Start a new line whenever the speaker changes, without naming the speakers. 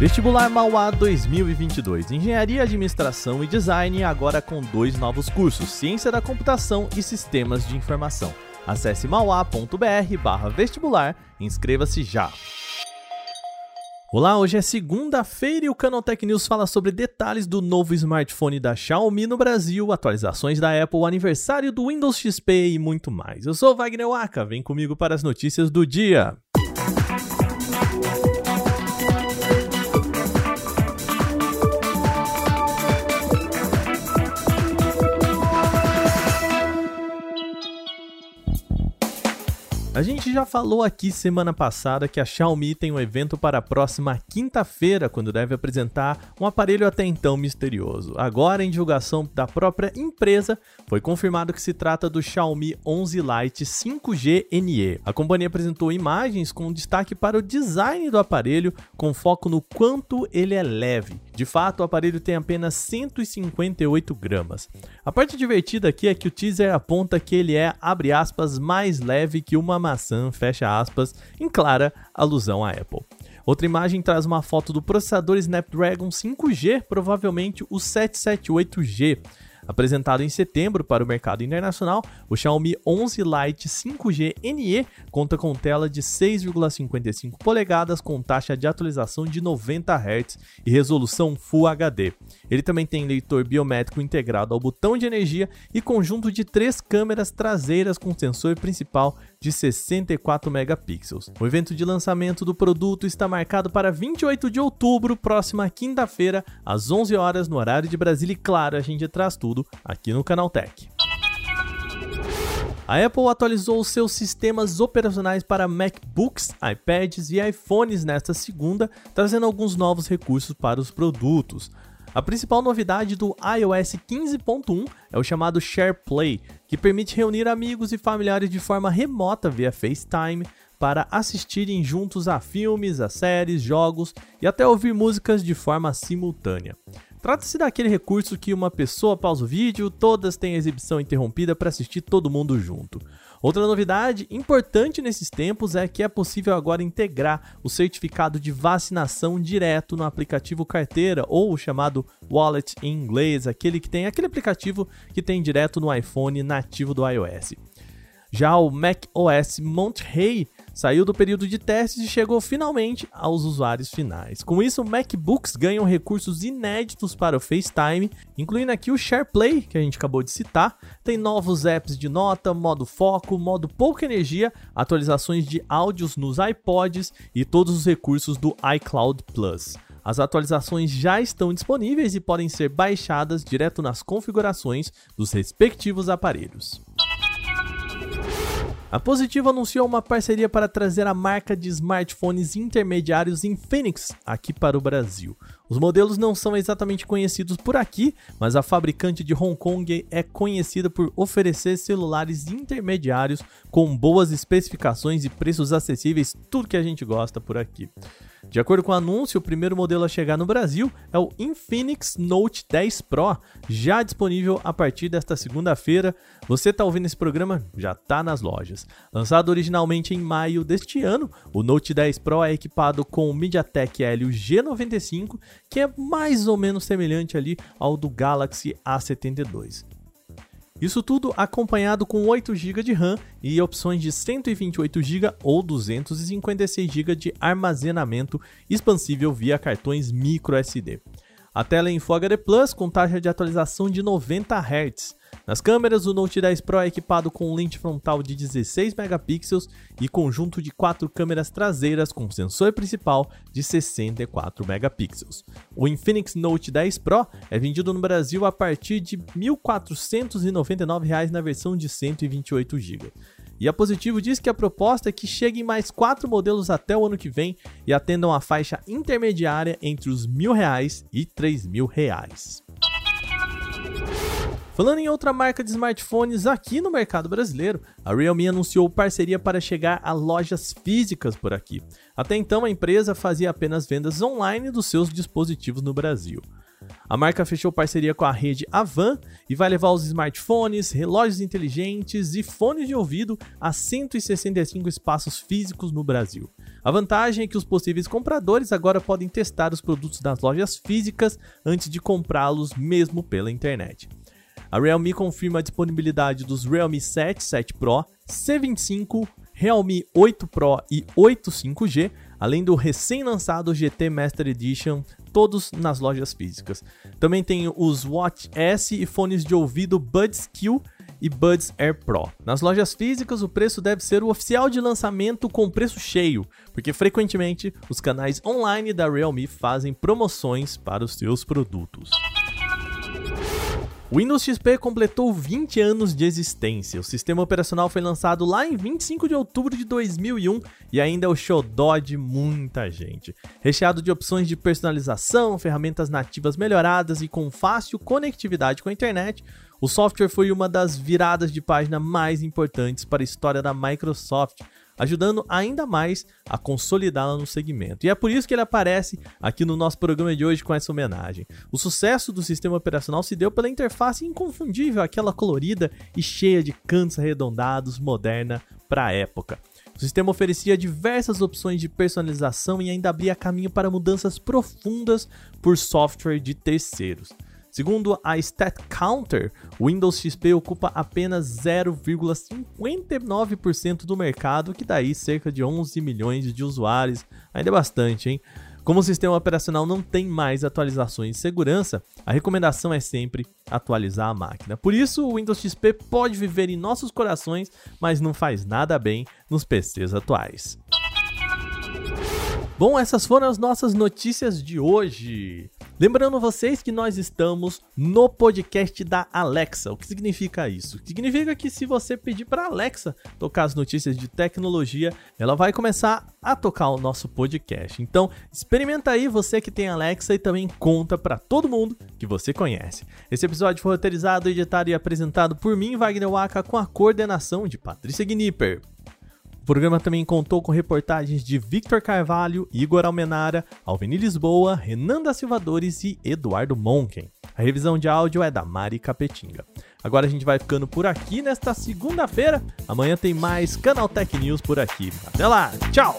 Vestibular Mauá 2022. Engenharia, Administração e Design agora com dois novos cursos: Ciência da Computação e Sistemas de Informação. Acesse mauá.br/vestibular inscreva-se já. Olá, hoje é segunda-feira e o Canaltech News fala sobre detalhes do novo smartphone da Xiaomi no Brasil, atualizações da Apple, aniversário do Windows XP e muito mais. Eu sou Wagner Waka, vem comigo para as notícias do dia. A gente já falou aqui semana passada que a Xiaomi tem um evento para a próxima quinta-feira, quando deve apresentar um aparelho até então misterioso. Agora, em divulgação da própria empresa, foi confirmado que se trata do Xiaomi 11 Lite 5G NE. A companhia apresentou imagens com destaque para o design do aparelho, com foco no quanto ele é leve. De fato, o aparelho tem apenas 158 gramas. A parte divertida aqui é que o teaser aponta que ele é, abre aspas, mais leve que uma maçã, fecha aspas, em clara alusão à Apple. Outra imagem traz uma foto do processador Snapdragon 5G, provavelmente o 778G. Apresentado em setembro para o mercado internacional, o Xiaomi 11 Lite 5G NE conta com tela de 6,55 polegadas com taxa de atualização de 90 Hz e resolução Full HD. Ele também tem leitor biométrico integrado ao botão de energia e conjunto de três câmeras traseiras com sensor principal de 64 megapixels. O evento de lançamento do produto está marcado para 28 de outubro, próxima quinta-feira, às 11 horas no horário de Brasília. E claro, a gente traz tudo aqui no Canal Tech. A Apple atualizou seus sistemas operacionais para MacBooks, iPads e iPhones nesta segunda, trazendo alguns novos recursos para os produtos. A principal novidade do iOS 15.1 é o chamado SharePlay, que permite reunir amigos e familiares de forma remota via FaceTime para assistirem juntos a filmes, a séries, jogos e até ouvir músicas de forma simultânea. Trata-se daquele recurso que uma pessoa pausa o vídeo, todas têm a exibição interrompida para assistir todo mundo junto. Outra novidade importante nesses tempos é que é possível agora integrar o certificado de vacinação direto no aplicativo carteira ou o chamado wallet em inglês, aquele que tem aquele aplicativo que tem direto no iPhone nativo do iOS. Já o macOS Monterey saiu do período de testes e chegou finalmente aos usuários finais. Com isso, MacBooks ganham recursos inéditos para o FaceTime, incluindo aqui o SharePlay, que a gente acabou de citar. Tem novos apps de nota, modo foco, modo pouca energia, atualizações de áudios nos iPods e todos os recursos do iCloud Plus. As atualizações já estão disponíveis e podem ser baixadas direto nas configurações dos respectivos aparelhos. A Positivo anunciou uma parceria para trazer a marca de smartphones intermediários Infinix aqui para o Brasil. Os modelos não são exatamente conhecidos por aqui, mas a fabricante de Hong Kong é conhecida por oferecer celulares intermediários com boas especificações e preços acessíveis, tudo que a gente gosta por aqui. De acordo com o anúncio, o primeiro modelo a chegar no Brasil é o Infinix Note 10 Pro, já disponível a partir desta segunda-feira. Você está ouvindo esse programa? Já está nas lojas. Lançado originalmente em maio deste ano, o Note 10 Pro é equipado com o MediaTek Helio G95, que é mais ou menos semelhante ali ao do Galaxy A72. Isso tudo acompanhado com 8 GB de RAM e opções de 128 GB ou 256 GB de armazenamento expansível via cartões microSD. A tela é em Full HD Plus com taxa de atualização de 90 Hz. Nas câmeras, o Note 10 Pro é equipado com lente frontal de 16 megapixels e conjunto de quatro câmeras traseiras com sensor principal de 64 megapixels. O Infinix Note 10 Pro é vendido no Brasil a partir de R$ 1.499 na versão de 128 GB. E a Positivo diz que a proposta é que cheguem mais quatro modelos até o ano que vem e atendam a faixa intermediária entre os mil reais e três mil reais. Falando em outra marca de smartphones aqui no mercado brasileiro, a Realme anunciou parceria para chegar a lojas físicas por aqui. Até então, a empresa fazia apenas vendas online dos seus dispositivos no Brasil. A marca fechou parceria com a rede Avan e vai levar os smartphones, relógios inteligentes e fones de ouvido a 165 espaços físicos no Brasil. A vantagem é que os possíveis compradores agora podem testar os produtos nas lojas físicas antes de comprá-los mesmo pela internet. A Realme confirma a disponibilidade dos Realme 7, 7 Pro, C25, Realme 8 Pro e 8 5G, além do recém-lançado GT Master Edition, todos nas lojas físicas. Também tem os Watch S e fones de ouvido Buds Q e Buds Air Pro. Nas lojas físicas, o preço deve ser o oficial de lançamento com preço cheio, porque frequentemente os canais online da Realme fazem promoções para os seus produtos. O Windows XP completou 20 anos de existência. O sistema operacional foi lançado lá em 25 de outubro de 2001 e ainda é o xodó de muita gente. Recheado de opções de personalização, ferramentas nativas melhoradas e com fácil conectividade com a internet, o software foi uma das viradas de página mais importantes para a história da Microsoft ajudando ainda mais a consolidá-la no segmento. E é por isso que ele aparece aqui no nosso programa de hoje com essa homenagem. O sucesso do sistema operacional se deu pela interface inconfundível, aquela colorida e cheia de cantos arredondados, moderna para a época. O sistema oferecia diversas opções de personalização e ainda abria caminho para mudanças profundas por software de terceiros. Segundo a StatCounter, o Windows XP ocupa apenas 0,59% do mercado, que daí cerca de 11 milhões de usuários. Ainda é bastante, hein? Como o sistema operacional não tem mais atualizações de segurança, a recomendação é sempre atualizar a máquina. Por isso, o Windows XP pode viver em nossos corações, mas não faz nada bem nos PCs atuais. Bom, essas foram as nossas notícias de hoje. Lembrando vocês que nós estamos no podcast da Alexa. O que significa isso? Significa que se você pedir para Alexa tocar as notícias de tecnologia, ela vai começar a tocar o nosso podcast. Então, experimenta aí você que tem Alexa e também conta para todo mundo que você conhece. Esse episódio foi roteirizado, editado e apresentado por mim, Wagner Waka, com a coordenação de Patrícia Gnipper. O programa também contou com reportagens de Victor Carvalho, Igor Almenara, Alveni Lisboa, Renan da Silvadores e Eduardo Monken. A revisão de áudio é da Mari Capetinga. Agora a gente vai ficando por aqui nesta segunda-feira. Amanhã tem mais Canal Tech News por aqui. Até lá, tchau!